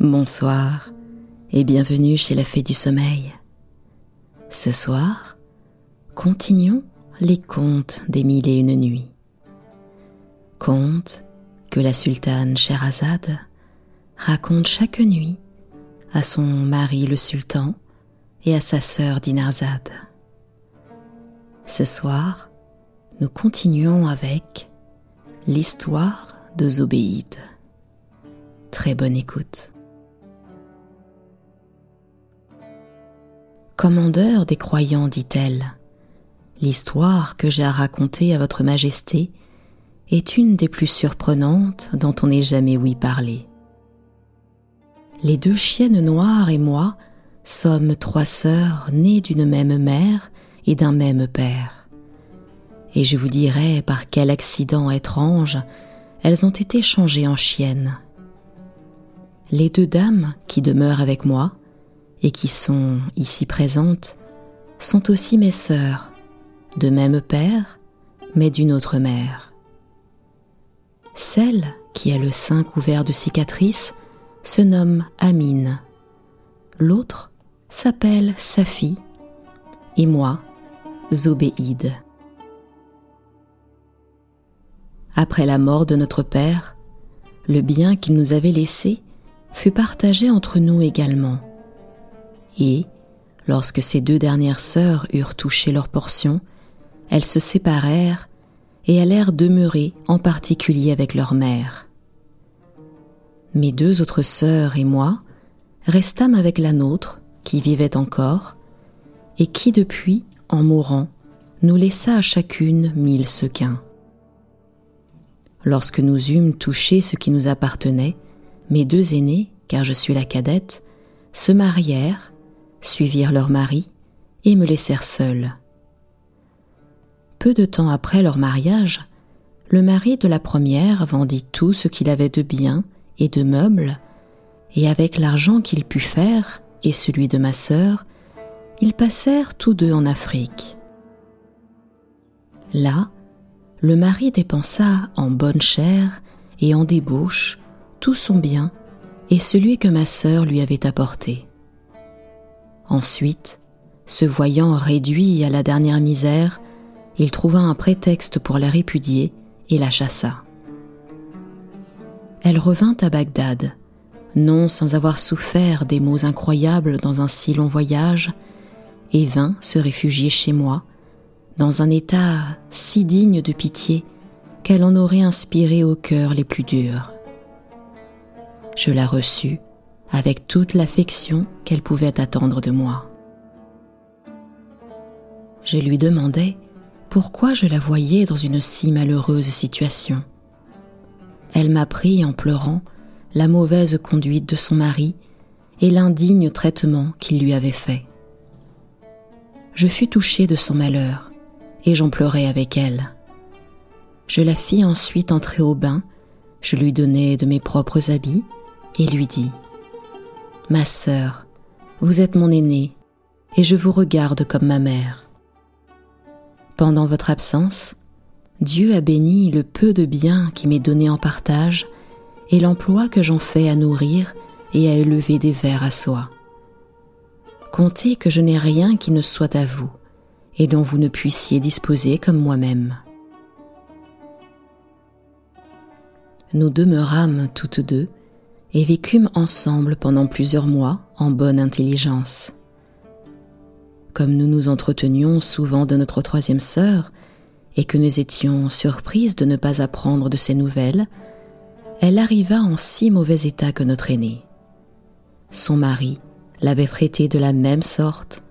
Bonsoir et bienvenue chez la Fée du Sommeil. Ce soir, continuons les contes des mille et une nuits. Contes que la sultane Sherazade raconte chaque nuit à son mari le sultan et à sa sœur Dinarzade. Ce soir, nous continuons avec l'histoire de Zobéide. Très bonne écoute. Commandeur des croyants, dit-elle, l'histoire que j'ai à raconter à votre majesté est une des plus surprenantes dont on ait jamais ouï parler. Les deux chiennes noires et moi sommes trois sœurs nées d'une même mère et d'un même père. Et je vous dirai par quel accident étrange elles ont été changées en chiennes. Les deux dames qui demeurent avec moi et qui sont ici présentes sont aussi mes sœurs, de même père, mais d'une autre mère. Celle qui a le sein couvert de cicatrices se nomme Amine. L'autre s'appelle Safi. Et moi, Zobéide. Après la mort de notre père, le bien qu'il nous avait laissé fut partagé entre nous également. Et, lorsque ces deux dernières sœurs eurent touché leur portion, elles se séparèrent et allèrent demeurer en particulier avec leur mère. Mes deux autres sœurs et moi restâmes avec la nôtre, qui vivait encore, et qui depuis, en mourant, nous laissa à chacune mille sequins. Lorsque nous eûmes touché ce qui nous appartenait, mes deux aînés, car je suis la cadette, se marièrent, suivirent leur mari et me laissèrent seule. Peu de temps après leur mariage, le mari de la première vendit tout ce qu'il avait de biens et de meubles, et avec l'argent qu'il put faire et celui de ma sœur, ils passèrent tous deux en Afrique. Là, le mari dépensa en bonne chair et en débauche tout son bien et celui que ma sœur lui avait apporté. Ensuite, se voyant réduit à la dernière misère, il trouva un prétexte pour la répudier et la chassa elle revint à Bagdad, non sans avoir souffert des maux incroyables dans un si long voyage, et vint se réfugier chez moi, dans un état si digne de pitié qu'elle en aurait inspiré au cœur les plus durs. Je la reçus avec toute l'affection qu'elle pouvait attendre de moi. Je lui demandai pourquoi je la voyais dans une si malheureuse situation. Elle m'apprit en pleurant la mauvaise conduite de son mari et l'indigne traitement qu'il lui avait fait. Je fus touchée de son malheur et j'en pleurai avec elle. Je la fis ensuite entrer au bain, je lui donnai de mes propres habits et lui dis Ma sœur, vous êtes mon aînée et je vous regarde comme ma mère. Pendant votre absence, Dieu a béni le peu de bien qui m'est donné en partage et l'emploi que j'en fais à nourrir et à élever des vers à soi. Comptez que je n'ai rien qui ne soit à vous et dont vous ne puissiez disposer comme moi-même. Nous demeurâmes toutes deux et vécûmes ensemble pendant plusieurs mois en bonne intelligence. Comme nous nous entretenions souvent de notre troisième sœur, et que nous étions surprises de ne pas apprendre de ses nouvelles, elle arriva en si mauvais état que notre aînée. Son mari l'avait traitée de la même sorte,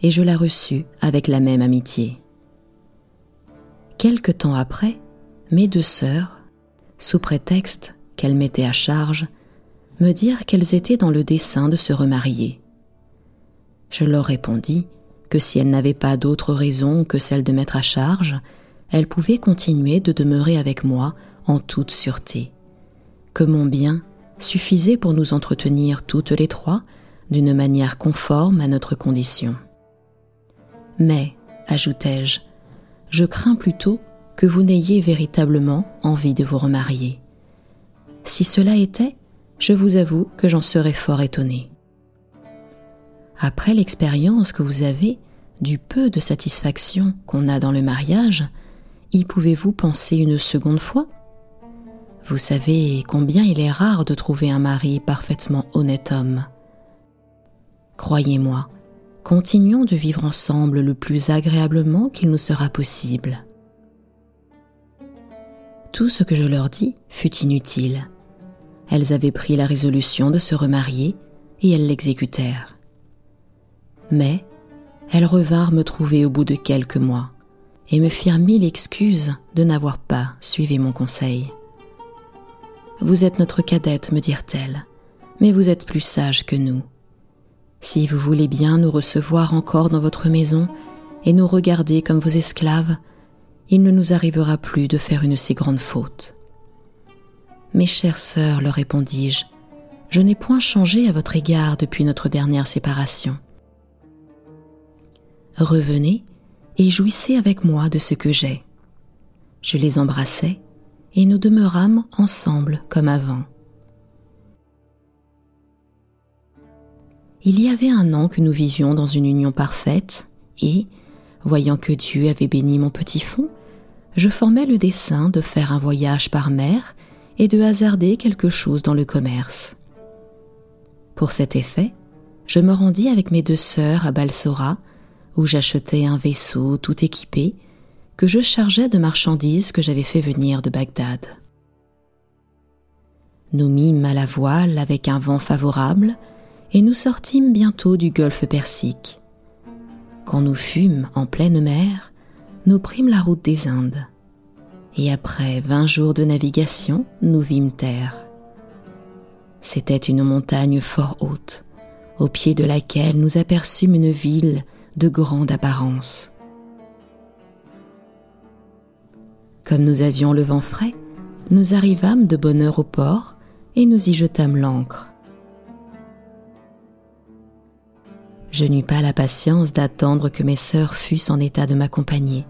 et je la reçus avec la même amitié. Quelque temps après, mes deux sœurs, sous prétexte qu'elles mettaient à charge, me dirent qu'elles étaient dans le dessein de se remarier. Je leur répondis que si elles n'avaient pas d'autre raison que celle de mettre à charge, elle pouvait continuer de demeurer avec moi en toute sûreté, que mon bien suffisait pour nous entretenir toutes les trois d'une manière conforme à notre condition. Mais, ajoutai-je, je crains plutôt que vous n'ayez véritablement envie de vous remarier. Si cela était, je vous avoue que j'en serais fort étonné. Après l'expérience que vous avez du peu de satisfaction qu'on a dans le mariage, y pouvez-vous penser une seconde fois? Vous savez combien il est rare de trouver un mari parfaitement honnête homme. Croyez-moi, continuons de vivre ensemble le plus agréablement qu'il nous sera possible. Tout ce que je leur dis fut inutile. Elles avaient pris la résolution de se remarier et elles l'exécutèrent. Mais elles revinrent me trouver au bout de quelques mois et me firent mille excuses de n'avoir pas suivi mon conseil. Vous êtes notre cadette, me dirent-elles, mais vous êtes plus sage que nous. Si vous voulez bien nous recevoir encore dans votre maison et nous regarder comme vos esclaves, il ne nous arrivera plus de faire une si grande faute. Mes chères sœurs, leur répondis-je, je n'ai point changé à votre égard depuis notre dernière séparation. Revenez et jouissez avec moi de ce que j'ai. Je les embrassai et nous demeurâmes ensemble comme avant. Il y avait un an que nous vivions dans une union parfaite et, voyant que Dieu avait béni mon petit fond, je formais le dessein de faire un voyage par mer et de hasarder quelque chose dans le commerce. Pour cet effet, je me rendis avec mes deux sœurs à Balsora où j'achetais un vaisseau tout équipé que je chargeais de marchandises que j'avais fait venir de Bagdad. Nous mîmes à la voile avec un vent favorable et nous sortîmes bientôt du golfe Persique. Quand nous fûmes en pleine mer, nous prîmes la route des Indes. Et après vingt jours de navigation, nous vîmes terre. C'était une montagne fort haute, au pied de laquelle nous aperçûmes une ville de grande apparence. Comme nous avions le vent frais, nous arrivâmes de bonne heure au port et nous y jetâmes l'ancre. Je n'eus pas la patience d'attendre que mes sœurs fussent en état de m'accompagner.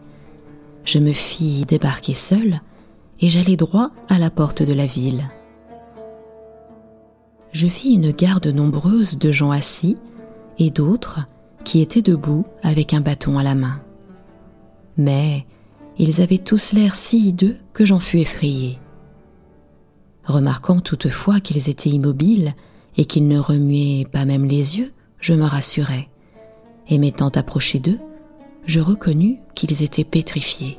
Je me fis débarquer seule et j'allai droit à la porte de la ville. Je vis une garde nombreuse de gens assis et d'autres qui étaient debout avec un bâton à la main. Mais ils avaient tous l'air si hideux que j'en fus effrayée. Remarquant toutefois qu'ils étaient immobiles et qu'ils ne remuaient pas même les yeux, je me rassurai, et m'étant approché d'eux, je reconnus qu'ils étaient pétrifiés.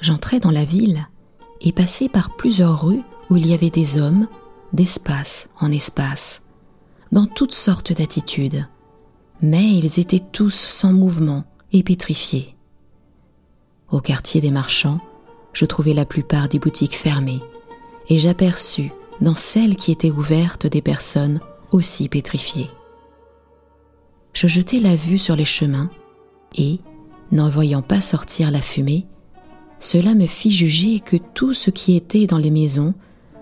J'entrai dans la ville et passai par plusieurs rues où il y avait des hommes, d'espace en espace, dans toutes sortes d'attitudes, mais ils étaient tous sans mouvement et pétrifiés. Au quartier des marchands, je trouvai la plupart des boutiques fermées, et j'aperçus dans celles qui étaient ouvertes des personnes aussi pétrifiées. Je jetai la vue sur les chemins, et, n'en voyant pas sortir la fumée, cela me fit juger que tout ce qui était dans les maisons,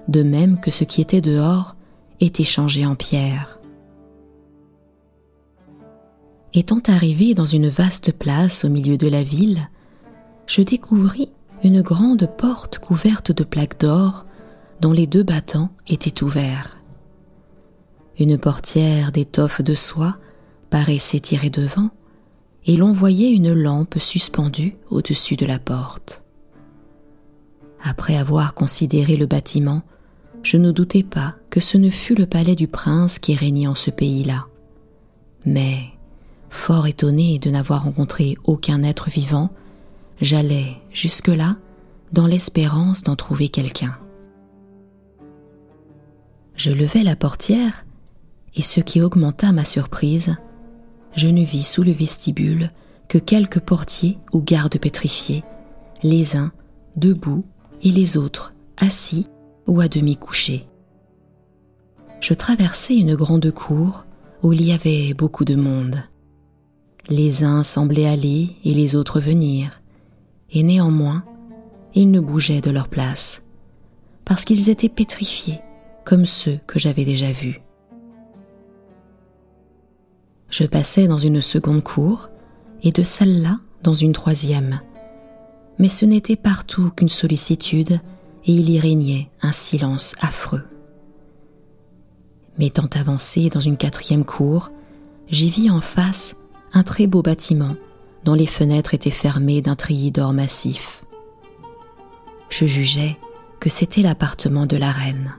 de même que ce qui était dehors, était changé en pierre. Étant arrivé dans une vaste place au milieu de la ville, je découvris une grande porte couverte de plaques d'or dont les deux battants étaient ouverts. Une portière d'étoffe de soie paraissait tirée devant, et l'on voyait une lampe suspendue au-dessus de la porte. Après avoir considéré le bâtiment, je ne doutais pas que ce ne fût le palais du prince qui régnait en ce pays-là. Mais Fort étonné de n'avoir rencontré aucun être vivant, j'allais jusque-là dans l'espérance d'en trouver quelqu'un. Je levai la portière, et ce qui augmenta ma surprise, je ne vis sous le vestibule que quelques portiers ou gardes pétrifiés, les uns debout et les autres assis ou à demi couchés. Je traversai une grande cour où il y avait beaucoup de monde. Les uns semblaient aller et les autres venir, et néanmoins, ils ne bougeaient de leur place, parce qu'ils étaient pétrifiés comme ceux que j'avais déjà vus. Je passais dans une seconde cour, et de celle-là dans une troisième, mais ce n'était partout qu'une sollicitude et il y régnait un silence affreux. M'étant avancé dans une quatrième cour, j'y vis en face un très beau bâtiment dont les fenêtres étaient fermées d'un treillis d'or massif. Je jugeais que c'était l'appartement de la reine.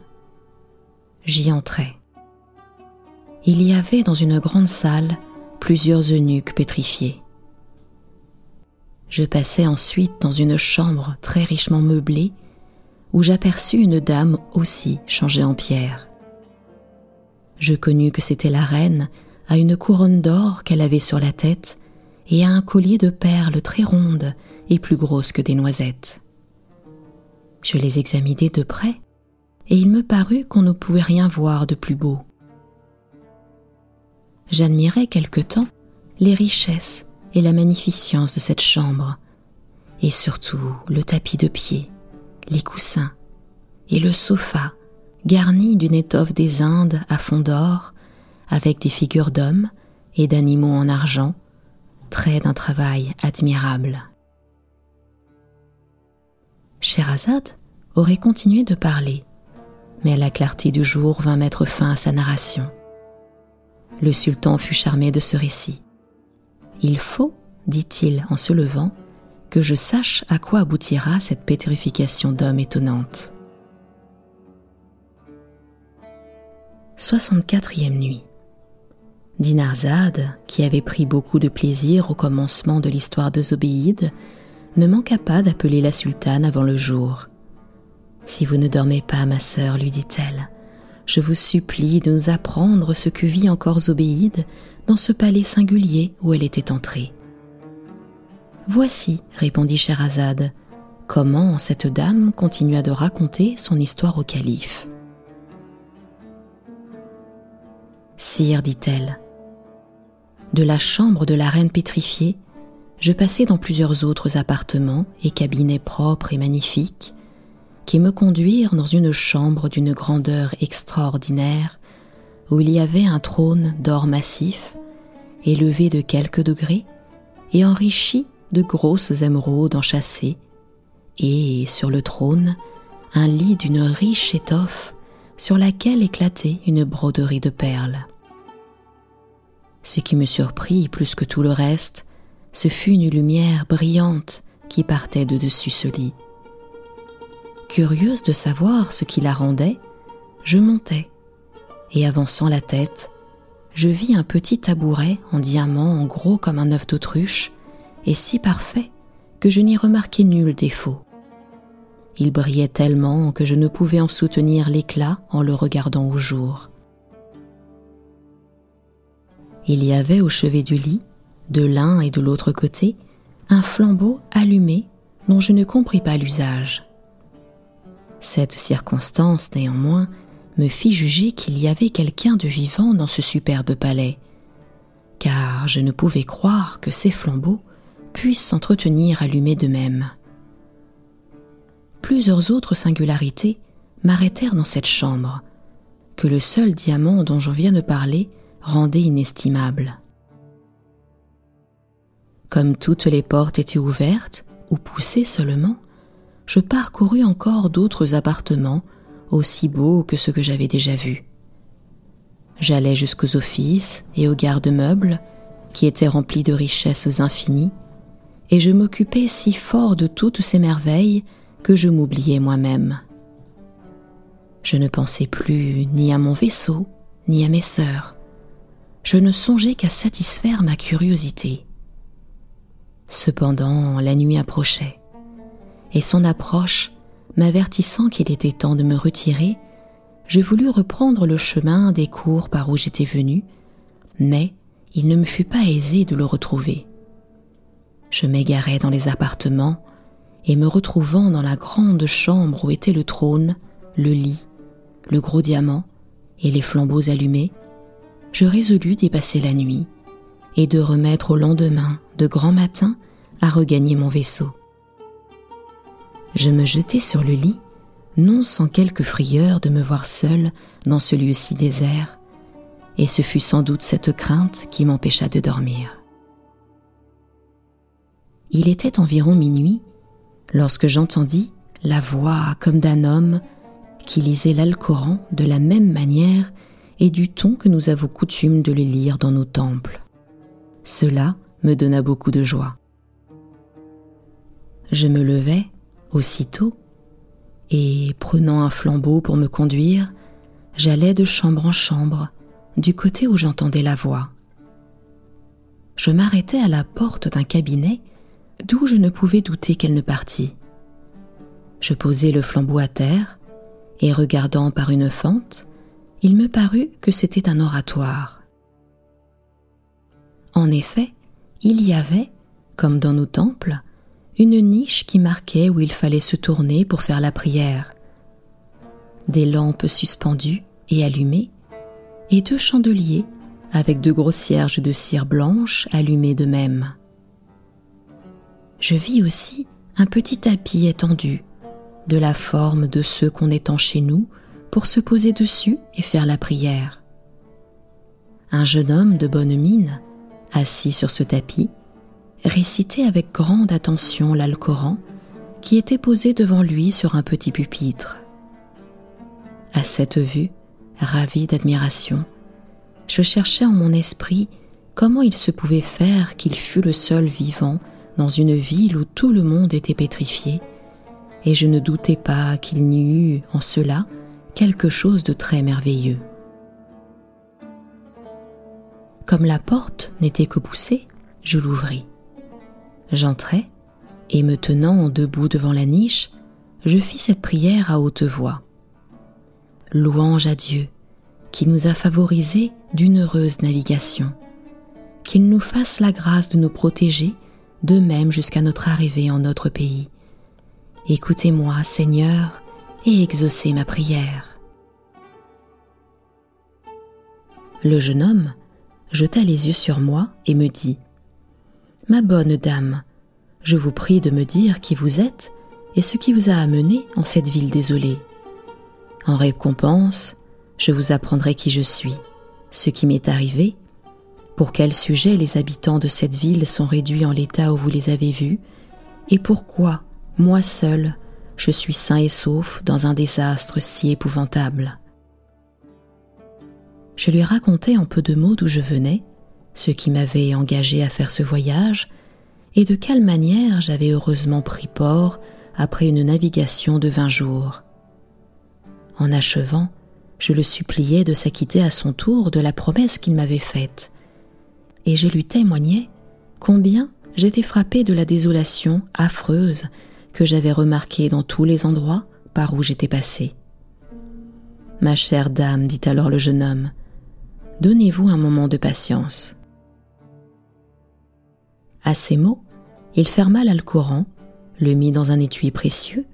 J'y entrai. Il y avait dans une grande salle plusieurs eunuques pétrifiés. Je passai ensuite dans une chambre très richement meublée où j'aperçus une dame aussi changée en pierre. Je connus que c'était la reine à une couronne d'or qu'elle avait sur la tête et à un collier de perles très rondes et plus grosses que des noisettes. Je les examinai de près et il me parut qu'on ne pouvait rien voir de plus beau. J'admirai quelque temps les richesses et la magnificence de cette chambre, et surtout le tapis de pied, les coussins et le sofa garni d'une étoffe des Indes à fond d'or, avec des figures d'hommes et d'animaux en argent, trait d'un travail admirable. Sherazade aurait continué de parler, mais la clarté du jour vint mettre fin à sa narration. Le sultan fut charmé de ce récit. Il faut, dit-il en se levant, que je sache à quoi aboutira cette pétrification d'hommes étonnante. 64e nuit. Dinarzade, qui avait pris beaucoup de plaisir au commencement de l'histoire de Zobéide, ne manqua pas d'appeler la sultane avant le jour. Si vous ne dormez pas, ma sœur, lui dit-elle, je vous supplie de nous apprendre ce que vit encore Zobéide dans ce palais singulier où elle était entrée. Voici, répondit Scheherazade, comment cette dame continua de raconter son histoire au calife. Sire, dit-elle, de la chambre de la reine pétrifiée, je passai dans plusieurs autres appartements et cabinets propres et magnifiques, qui me conduirent dans une chambre d'une grandeur extraordinaire, où il y avait un trône d'or massif, élevé de quelques degrés et enrichi de grosses émeraudes enchâssées, et sur le trône, un lit d'une riche étoffe sur laquelle éclatait une broderie de perles. Ce qui me surprit plus que tout le reste, ce fut une lumière brillante qui partait de dessus ce lit. Curieuse de savoir ce qui la rendait, je montai, et avançant la tête, je vis un petit tabouret en diamant gros comme un œuf d'autruche, et si parfait que je n'y remarquai nul défaut. Il brillait tellement que je ne pouvais en soutenir l'éclat en le regardant au jour. Il y avait au chevet du lit, de l'un et de l'autre côté, un flambeau allumé dont je ne compris pas l'usage. Cette circonstance, néanmoins, me fit juger qu'il y avait quelqu'un de vivant dans ce superbe palais, car je ne pouvais croire que ces flambeaux puissent s'entretenir allumés d'eux-mêmes. Plusieurs autres singularités m'arrêtèrent dans cette chambre, que le seul diamant dont je viens de parler rendait inestimable. Comme toutes les portes étaient ouvertes ou poussées seulement, je parcourus encore d'autres appartements aussi beaux que ceux que j'avais déjà vus. J'allai jusqu'aux offices et aux garde-meubles, qui étaient remplis de richesses infinies, et je m'occupais si fort de toutes ces merveilles que je m'oubliais moi-même. Je ne pensais plus ni à mon vaisseau, ni à mes sœurs. Je ne songeais qu'à satisfaire ma curiosité. Cependant, la nuit approchait, et son approche m'avertissant qu'il était temps de me retirer, je voulus reprendre le chemin des cours par où j'étais venu, mais il ne me fut pas aisé de le retrouver. Je m'égarai dans les appartements, et me retrouvant dans la grande chambre où était le trône, le lit, le gros diamant et les flambeaux allumés, je résolus d'y passer la nuit et de remettre au lendemain, de grand matin, à regagner mon vaisseau. Je me jetai sur le lit, non sans quelque frayeur de me voir seul dans ce lieu si désert, et ce fut sans doute cette crainte qui m'empêcha de dormir. Il était environ minuit lorsque j'entendis la voix comme d'un homme qui lisait l'Alcoran de la même manière et du ton que nous avons coutume de le lire dans nos temples. Cela me donna beaucoup de joie. Je me levai aussitôt et, prenant un flambeau pour me conduire, j'allais de chambre en chambre, du côté où j'entendais la voix. Je m'arrêtai à la porte d'un cabinet d'où je ne pouvais douter qu'elle ne partît. Je posai le flambeau à terre, et regardant par une fente, il me parut que c'était un oratoire. En effet, il y avait, comme dans nos temples, une niche qui marquait où il fallait se tourner pour faire la prière. Des lampes suspendues et allumées, et deux chandeliers avec deux grosses cierges de cire blanche allumées de même. Je vis aussi un petit tapis étendu, de la forme de ceux qu'on étend chez nous pour se poser dessus et faire la prière. Un jeune homme de bonne mine, assis sur ce tapis, récitait avec grande attention l'Alcoran qui était posé devant lui sur un petit pupitre. À cette vue, ravi d'admiration, je cherchais en mon esprit comment il se pouvait faire qu'il fût le seul vivant dans une ville où tout le monde était pétrifié, et je ne doutais pas qu'il n'y eût en cela quelque chose de très merveilleux. Comme la porte n'était que poussée, je l'ouvris. J'entrai, et me tenant debout devant la niche, je fis cette prière à haute voix. Louange à Dieu, qui nous a favorisés d'une heureuse navigation, qu'il nous fasse la grâce de nous protéger de même jusqu'à notre arrivée en notre pays. Écoutez-moi, Seigneur, et exaucez ma prière. Le jeune homme jeta les yeux sur moi et me dit Ma bonne dame, je vous prie de me dire qui vous êtes et ce qui vous a amené en cette ville désolée. En récompense, je vous apprendrai qui je suis, ce qui m'est arrivé, pour quel sujet les habitants de cette ville sont réduits en l'état où vous les avez vus, et pourquoi, moi seul, je suis sain et sauf dans un désastre si épouvantable. Je lui racontai en peu de mots d'où je venais, ce qui m'avait engagé à faire ce voyage, et de quelle manière j'avais heureusement pris port après une navigation de vingt jours. En achevant, je le suppliai de s'acquitter à son tour de la promesse qu'il m'avait faite, et je lui témoignai combien j'étais frappé de la désolation affreuse que j'avais remarquée dans tous les endroits par où j'étais passé. Ma chère dame, dit alors le jeune homme, donnez-vous un moment de patience. À ces mots, il ferma l'Alcoran, le mit dans un étui précieux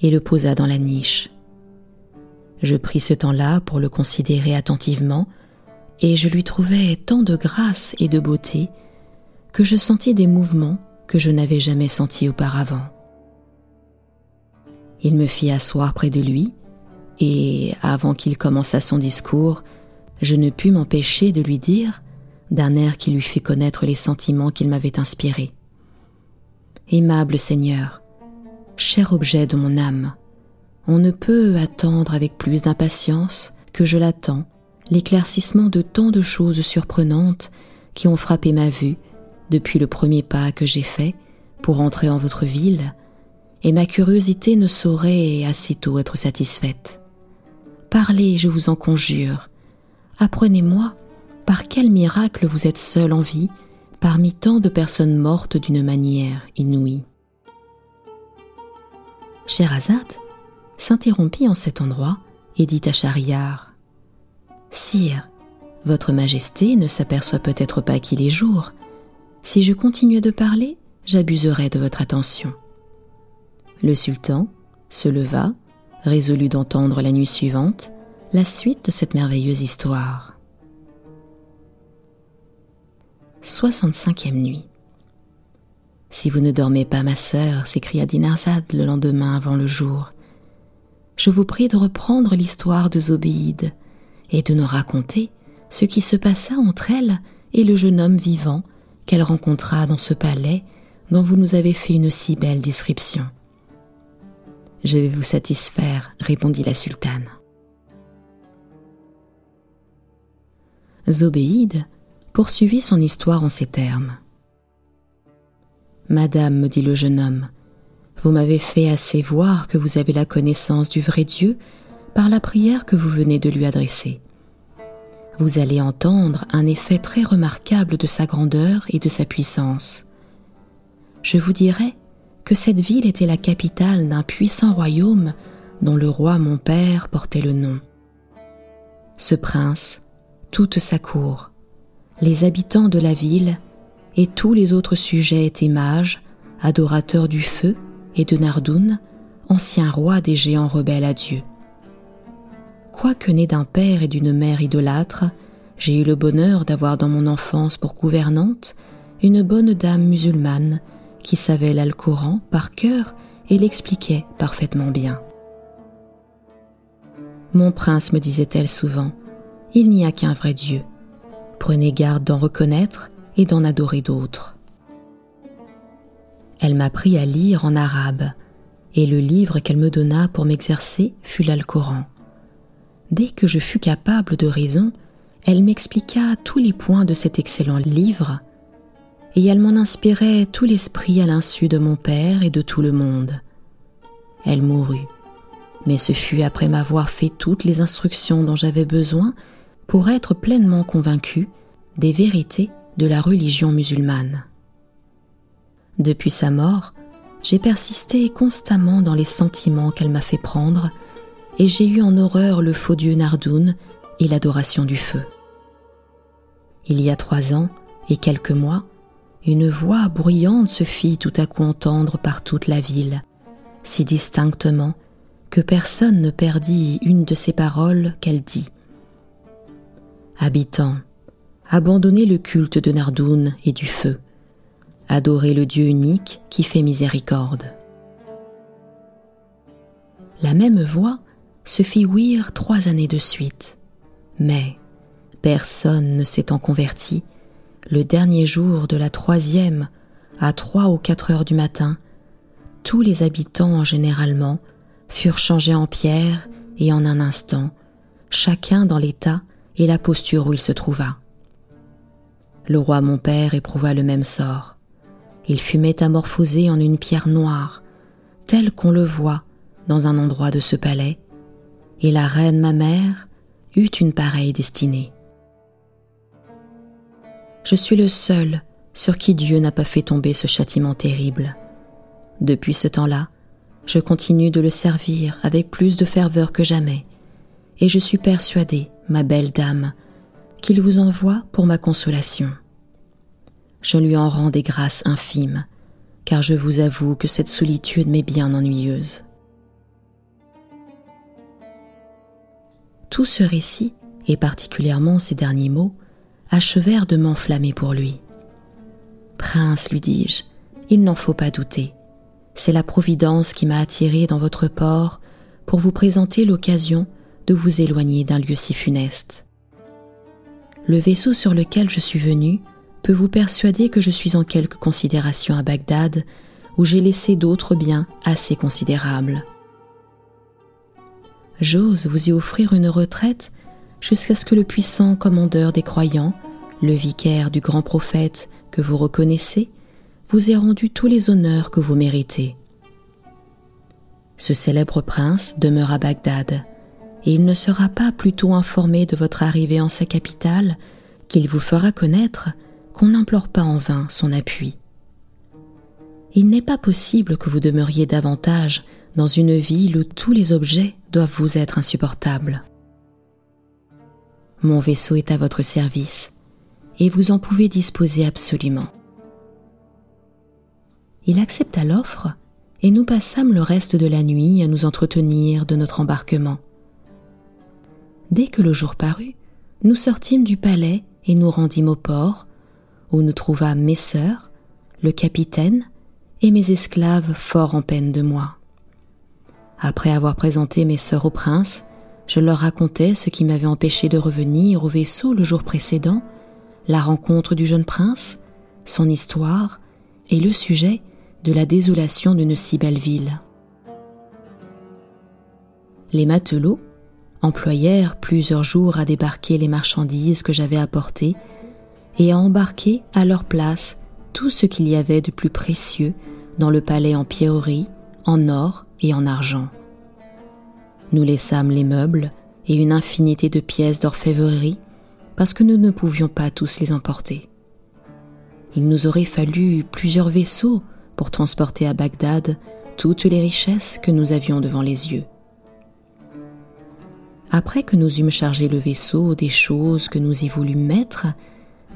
et le posa dans la niche. Je pris ce temps-là pour le considérer attentivement, et je lui trouvais tant de grâce et de beauté que je sentis des mouvements que je n'avais jamais sentis auparavant. Il me fit asseoir près de lui, et avant qu'il commençât son discours, je ne pus m'empêcher de lui dire d'un air qui lui fit connaître les sentiments qu'il m'avait inspirés. Aimable Seigneur, cher objet de mon âme, on ne peut attendre avec plus d'impatience que je l'attends l'éclaircissement de tant de choses surprenantes qui ont frappé ma vue depuis le premier pas que j'ai fait pour entrer en votre ville, et ma curiosité ne saurait assez tôt être satisfaite. Parlez, je vous en conjure, apprenez-moi par quel miracle vous êtes seul en vie parmi tant de personnes mortes d'une manière inouïe? Sherazade s'interrompit en cet endroit et dit à Schahriar Sire, votre Majesté ne s'aperçoit peut-être pas qu'il est jour. Si je continuais de parler, j'abuserais de votre attention. Le sultan se leva, résolu d'entendre la nuit suivante la suite de cette merveilleuse histoire. 65e nuit. Si vous ne dormez pas, ma sœur, s'écria Dinarzade le lendemain avant le jour, je vous prie de reprendre l'histoire de Zobéide et de nous raconter ce qui se passa entre elle et le jeune homme vivant qu'elle rencontra dans ce palais dont vous nous avez fait une si belle description. je vais vous satisfaire, répondit la sultane. Zobéide poursuivit son histoire en ces termes. Madame, me dit le jeune homme, vous m'avez fait assez voir que vous avez la connaissance du vrai Dieu par la prière que vous venez de lui adresser. Vous allez entendre un effet très remarquable de sa grandeur et de sa puissance. Je vous dirai que cette ville était la capitale d'un puissant royaume dont le roi mon père portait le nom. Ce prince, toute sa cour, les habitants de la ville et tous les autres sujets étaient mages, adorateurs du feu et de Nardoun, ancien roi des géants rebelles à Dieu. Quoique né d'un père et d'une mère idolâtres, j'ai eu le bonheur d'avoir dans mon enfance pour gouvernante une bonne dame musulmane qui savait l'Alcoran par cœur et l'expliquait parfaitement bien. Mon prince, me disait-elle souvent, il n'y a qu'un vrai Dieu. Prenez garde d'en reconnaître et d'en adorer d'autres. Elle m'apprit à lire en arabe, et le livre qu'elle me donna pour m'exercer fut l'Alcoran. Dès que je fus capable de raison, elle m'expliqua tous les points de cet excellent livre, et elle m'en inspirait tout l'esprit à l'insu de mon père et de tout le monde. Elle mourut, mais ce fut après m'avoir fait toutes les instructions dont j'avais besoin pour être pleinement convaincu des vérités de la religion musulmane. Depuis sa mort, j'ai persisté constamment dans les sentiments qu'elle m'a fait prendre, et j'ai eu en horreur le faux dieu Nardoun et l'adoration du feu. Il y a trois ans et quelques mois, une voix bruyante se fit tout à coup entendre par toute la ville, si distinctement que personne ne perdit une de ces paroles qu'elle dit. Habitants, abandonnez le culte de Nardoun et du feu, adorez le Dieu unique qui fait miséricorde. La même voix se fit ouïr trois années de suite, mais personne ne s'étant converti, le dernier jour de la troisième, à trois ou quatre heures du matin, tous les habitants généralement furent changés en pierre et en un instant, chacun dans l'état et la posture où il se trouva. Le roi mon père éprouva le même sort. Il fut métamorphosé en une pierre noire, telle qu'on le voit dans un endroit de ce palais, et la reine ma mère eut une pareille destinée. Je suis le seul sur qui Dieu n'a pas fait tomber ce châtiment terrible. Depuis ce temps-là, je continue de le servir avec plus de ferveur que jamais, et je suis persuadée, ma belle dame, qu'il vous envoie pour ma consolation. Je lui en rends des grâces infimes, car je vous avoue que cette solitude m'est bien ennuyeuse. Tout ce récit, et particulièrement ces derniers mots, achevèrent de m'enflammer pour lui. Prince, lui dis-je, il n'en faut pas douter. C'est la Providence qui m'a attiré dans votre port pour vous présenter l'occasion de vous éloigner d'un lieu si funeste. Le vaisseau sur lequel je suis venu peut vous persuader que je suis en quelque considération à Bagdad, où j'ai laissé d'autres biens assez considérables. J'ose vous y offrir une retraite jusqu'à ce que le puissant commandeur des croyants, le vicaire du grand prophète que vous reconnaissez, vous ait rendu tous les honneurs que vous méritez. Ce célèbre prince demeure à Bagdad, et il ne sera pas plutôt informé de votre arrivée en sa capitale qu'il vous fera connaître qu'on n'implore pas en vain son appui. Il n'est pas possible que vous demeuriez davantage dans une ville où tous les objets doivent vous être insupportables. Mon vaisseau est à votre service, et vous en pouvez disposer absolument. Il accepta l'offre, et nous passâmes le reste de la nuit à nous entretenir de notre embarquement. Dès que le jour parut, nous sortîmes du palais et nous rendîmes au port, où nous trouvâmes mes sœurs, le capitaine et mes esclaves fort en peine de moi. Après avoir présenté mes sœurs au prince, je leur racontais ce qui m'avait empêché de revenir au vaisseau le jour précédent, la rencontre du jeune prince, son histoire et le sujet de la désolation d'une si belle ville. Les matelots employèrent plusieurs jours à débarquer les marchandises que j'avais apportées et à embarquer à leur place tout ce qu'il y avait de plus précieux dans le palais en pierrerie, en or et en argent. Nous laissâmes les meubles et une infinité de pièces d'orfèvrerie parce que nous ne pouvions pas tous les emporter. Il nous aurait fallu plusieurs vaisseaux pour transporter à Bagdad toutes les richesses que nous avions devant les yeux. Après que nous eûmes chargé le vaisseau des choses que nous y voulûmes mettre,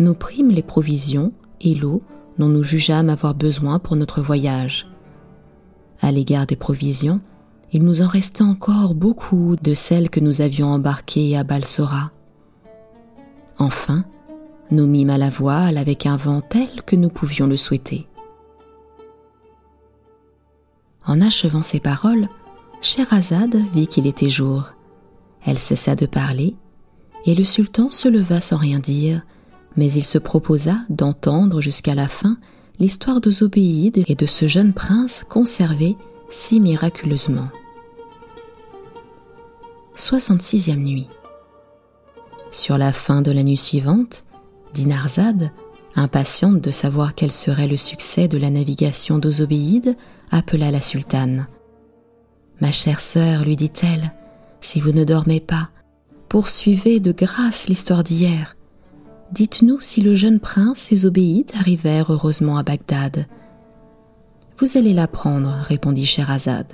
nous prîmes les provisions et l'eau dont nous jugeâmes avoir besoin pour notre voyage. À l'égard des provisions, il nous en restait encore beaucoup de celles que nous avions embarquées à Balsora. Enfin, nous mîmes à la voile avec un vent tel que nous pouvions le souhaiter. En achevant ces paroles, Scheherazade vit qu'il était jour. Elle cessa de parler, et le sultan se leva sans rien dire, mais il se proposa d'entendre jusqu'à la fin l'histoire de Zobéide et de ce jeune prince conservé si miraculeusement. 66e nuit. Sur la fin de la nuit suivante, Dinarzade, impatiente de savoir quel serait le succès de la navigation d'Ozobéide, appela la sultane. Ma chère sœur, lui dit-elle, si vous ne dormez pas, poursuivez de grâce l'histoire d'hier. Dites-nous si le jeune prince et Zobéide arrivèrent heureusement à Bagdad. Vous allez l'apprendre, répondit Scheherazade.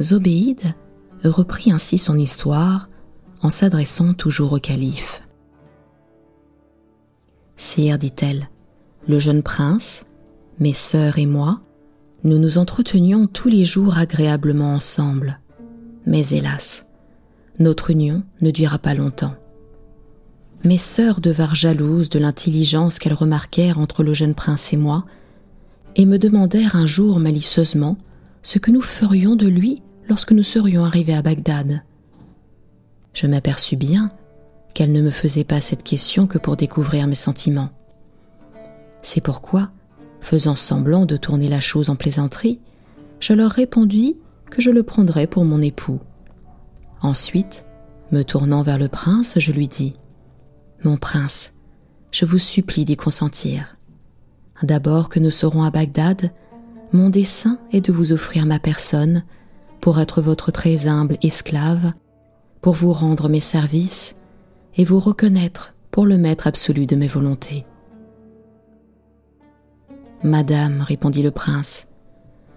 Zobéide reprit ainsi son histoire en s'adressant toujours au calife. Sire, dit-elle, le jeune prince, mes sœurs et moi, nous nous entretenions tous les jours agréablement ensemble. Mais hélas, notre union ne dura pas longtemps. Mes sœurs devinrent jalouses de l'intelligence qu'elles remarquèrent entre le jeune prince et moi, et me demandèrent un jour malicieusement ce que nous ferions de lui lorsque nous serions arrivés à Bagdad. Je m'aperçus bien qu'elles ne me faisaient pas cette question que pour découvrir mes sentiments. C'est pourquoi, faisant semblant de tourner la chose en plaisanterie, je leur répondis je le prendrais pour mon époux. Ensuite, me tournant vers le prince, je lui dis Mon prince, je vous supplie d'y consentir. D'abord que nous serons à Bagdad, mon dessein est de vous offrir ma personne pour être votre très humble esclave, pour vous rendre mes services et vous reconnaître pour le maître absolu de mes volontés. Madame, répondit le prince,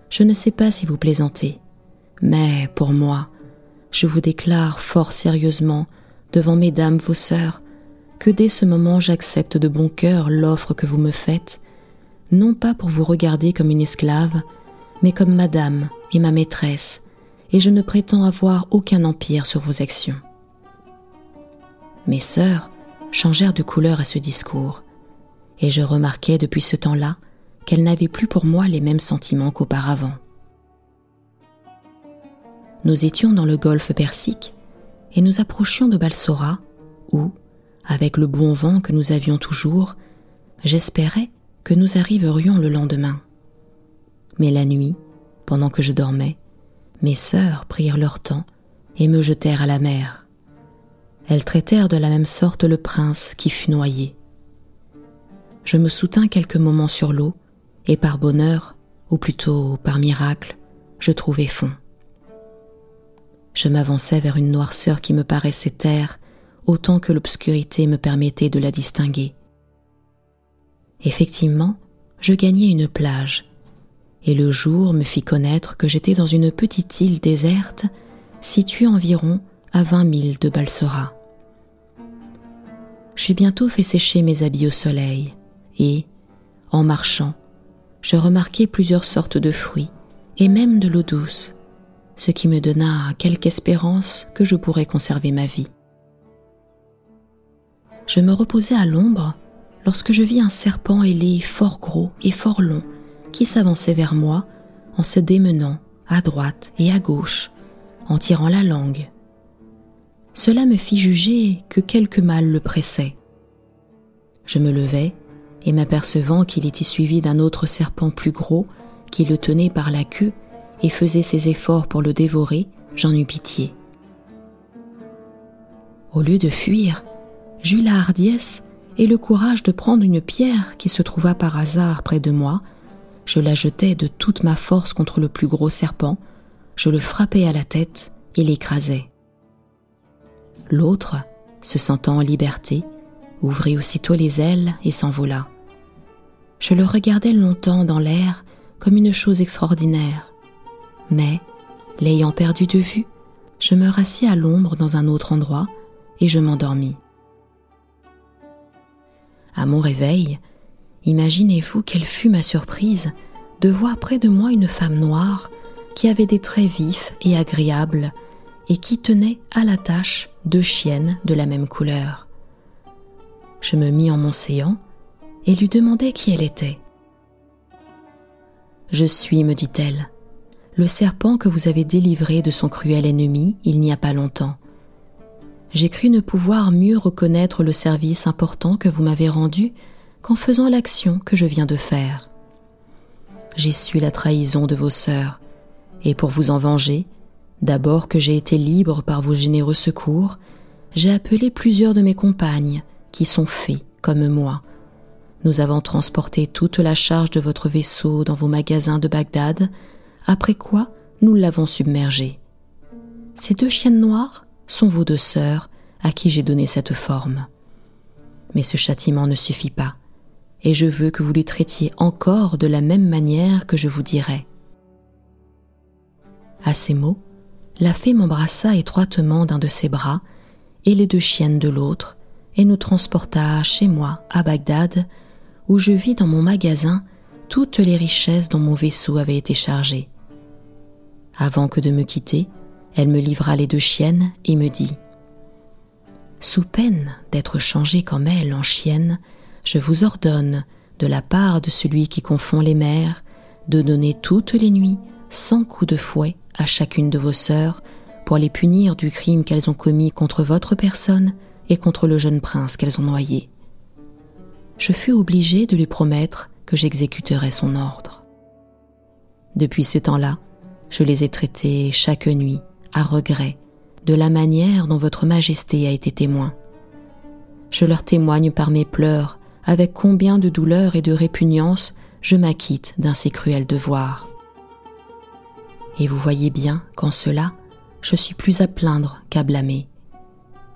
je ne sais pas si vous plaisantez, mais pour moi, je vous déclare fort sérieusement devant mesdames vos sœurs que dès ce moment j'accepte de bon cœur l'offre que vous me faites, non pas pour vous regarder comme une esclave, mais comme madame et ma maîtresse, et je ne prétends avoir aucun empire sur vos actions. Mes sœurs changèrent de couleur à ce discours, et je remarquai depuis ce temps-là qu'elles n'avaient plus pour moi les mêmes sentiments qu'auparavant. Nous étions dans le golfe Persique, et nous approchions de Balsora, où, avec le bon vent que nous avions toujours, j'espérais que nous arriverions le lendemain. Mais la nuit, pendant que je dormais, mes sœurs prirent leur temps et me jetèrent à la mer elles traitèrent de la même sorte le prince qui fut noyé. Je me soutins quelques moments sur l'eau, et par bonheur, ou plutôt par miracle, je trouvai fond. Je m'avançai vers une noirceur qui me paraissait terre autant que l'obscurité me permettait de la distinguer. Effectivement, je gagnai une plage, et le jour me fit connaître que j'étais dans une petite île déserte située environ à vingt milles de Balsora j'eus bientôt fait sécher mes habits au soleil, et, en marchant, je remarquai plusieurs sortes de fruits, et même de l'eau douce, ce qui me donna quelque espérance que je pourrais conserver ma vie. Je me reposai à l'ombre lorsque je vis un serpent ailé fort gros et fort long qui s'avançait vers moi en se démenant à droite et à gauche, en tirant la langue cela me fit juger que quelque mal le pressait. Je me levai, et m'apercevant qu'il était suivi d'un autre serpent plus gros, qui le tenait par la queue et faisait ses efforts pour le dévorer, j'en eus pitié. Au lieu de fuir, j'eus la hardiesse et le courage de prendre une pierre qui se trouva par hasard près de moi. Je la jetai de toute ma force contre le plus gros serpent, je le frappai à la tête et l'écrasai. L'autre, se sentant en liberté, ouvrit aussitôt les ailes et s'envola. Je le regardai longtemps dans l'air comme une chose extraordinaire, mais, l'ayant perdu de vue, je me rassis à l'ombre dans un autre endroit et je m'endormis. À mon réveil, imaginez-vous quelle fut ma surprise de voir près de moi une femme noire qui avait des traits vifs et agréables et qui tenait à la tâche deux chiennes de la même couleur. Je me mis en mon séant et lui demandai qui elle était. Je suis, me dit-elle, le serpent que vous avez délivré de son cruel ennemi il n'y a pas longtemps j'ai cru ne pouvoir mieux reconnaître le service important que vous m'avez rendu qu'en faisant l'action que je viens de faire. J'ai su la trahison de vos sœurs, et pour vous en venger, d'abord que j'ai été libre par vos généreux secours, j'ai appelé plusieurs de mes compagnes, qui sont fées comme moi. Nous avons transporté toute la charge de votre vaisseau dans vos magasins de Bagdad, après quoi nous l'avons submergé. Ces deux chiennes noires sont vos deux sœurs à qui j'ai donné cette forme. Mais ce châtiment ne suffit pas, et je veux que vous les traitiez encore de la même manière que je vous dirai. À ces mots, la fée m'embrassa étroitement d'un de ses bras et les deux chiennes de l'autre, et nous transporta chez moi, à Bagdad, où je vis dans mon magasin toutes les richesses dont mon vaisseau avait été chargé. Avant que de me quitter, elle me livra les deux chiennes et me dit Sous peine d'être changée comme elle en chienne, je vous ordonne, de la part de celui qui confond les mers, de donner toutes les nuits cent coups de fouet à chacune de vos sœurs pour les punir du crime qu'elles ont commis contre votre personne et contre le jeune prince qu'elles ont noyé. Je fus obligé de lui promettre que j'exécuterais son ordre. Depuis ce temps-là, je les ai traitées chaque nuit à regret de la manière dont votre Majesté a été témoin. Je leur témoigne par mes pleurs avec combien de douleur et de répugnance je m'acquitte d'un si cruel devoir. Et vous voyez bien qu'en cela, je suis plus à plaindre qu'à blâmer.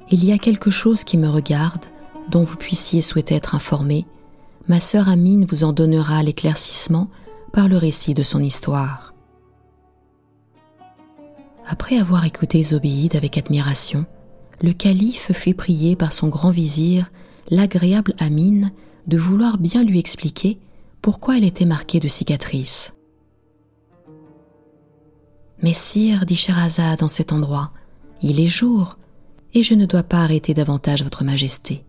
Il y a quelque chose qui me regarde, dont vous puissiez souhaiter être informé, ma sœur Amine vous en donnera l'éclaircissement par le récit de son histoire. Après avoir écouté Zobéide avec admiration, le calife fit prier par son grand vizir l'agréable Amine de vouloir bien lui expliquer pourquoi elle était marquée de cicatrices. Messire, dit Sherazade en cet endroit, il est jour, et je ne dois pas arrêter davantage votre majesté.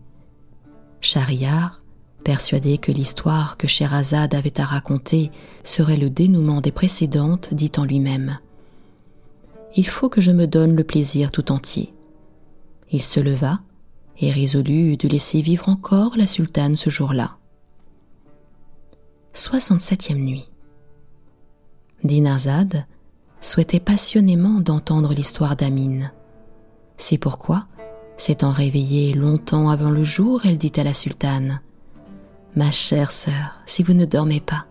Shahriar, persuadé que l'histoire que Sherazade avait à raconter serait le dénouement des précédentes, dit en lui-même il faut que je me donne le plaisir tout entier. Il se leva et résolut de laisser vivre encore la sultane ce jour-là. 67e nuit. Dinarzade souhaitait passionnément d'entendre l'histoire d'Amine. C'est pourquoi, s'étant réveillée longtemps avant le jour, elle dit à la sultane Ma chère sœur, si vous ne dormez pas,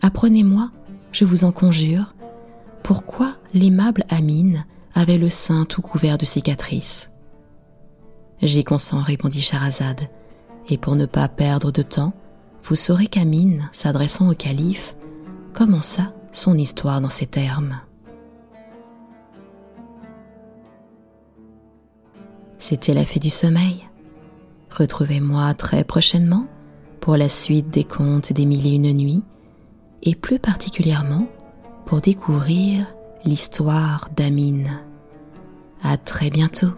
apprenez-moi, je vous en conjure, pourquoi l'aimable Amine avait le sein tout couvert de cicatrices. J'y consens, répondit Charazade, et pour ne pas perdre de temps, vous saurez qu'Amine, s'adressant au calife, commença son histoire dans ces termes. C'était la fée du sommeil. Retrouvez-moi très prochainement pour la suite des contes des mille et une nuits, et plus particulièrement pour découvrir l'histoire d'Amine. À très bientôt.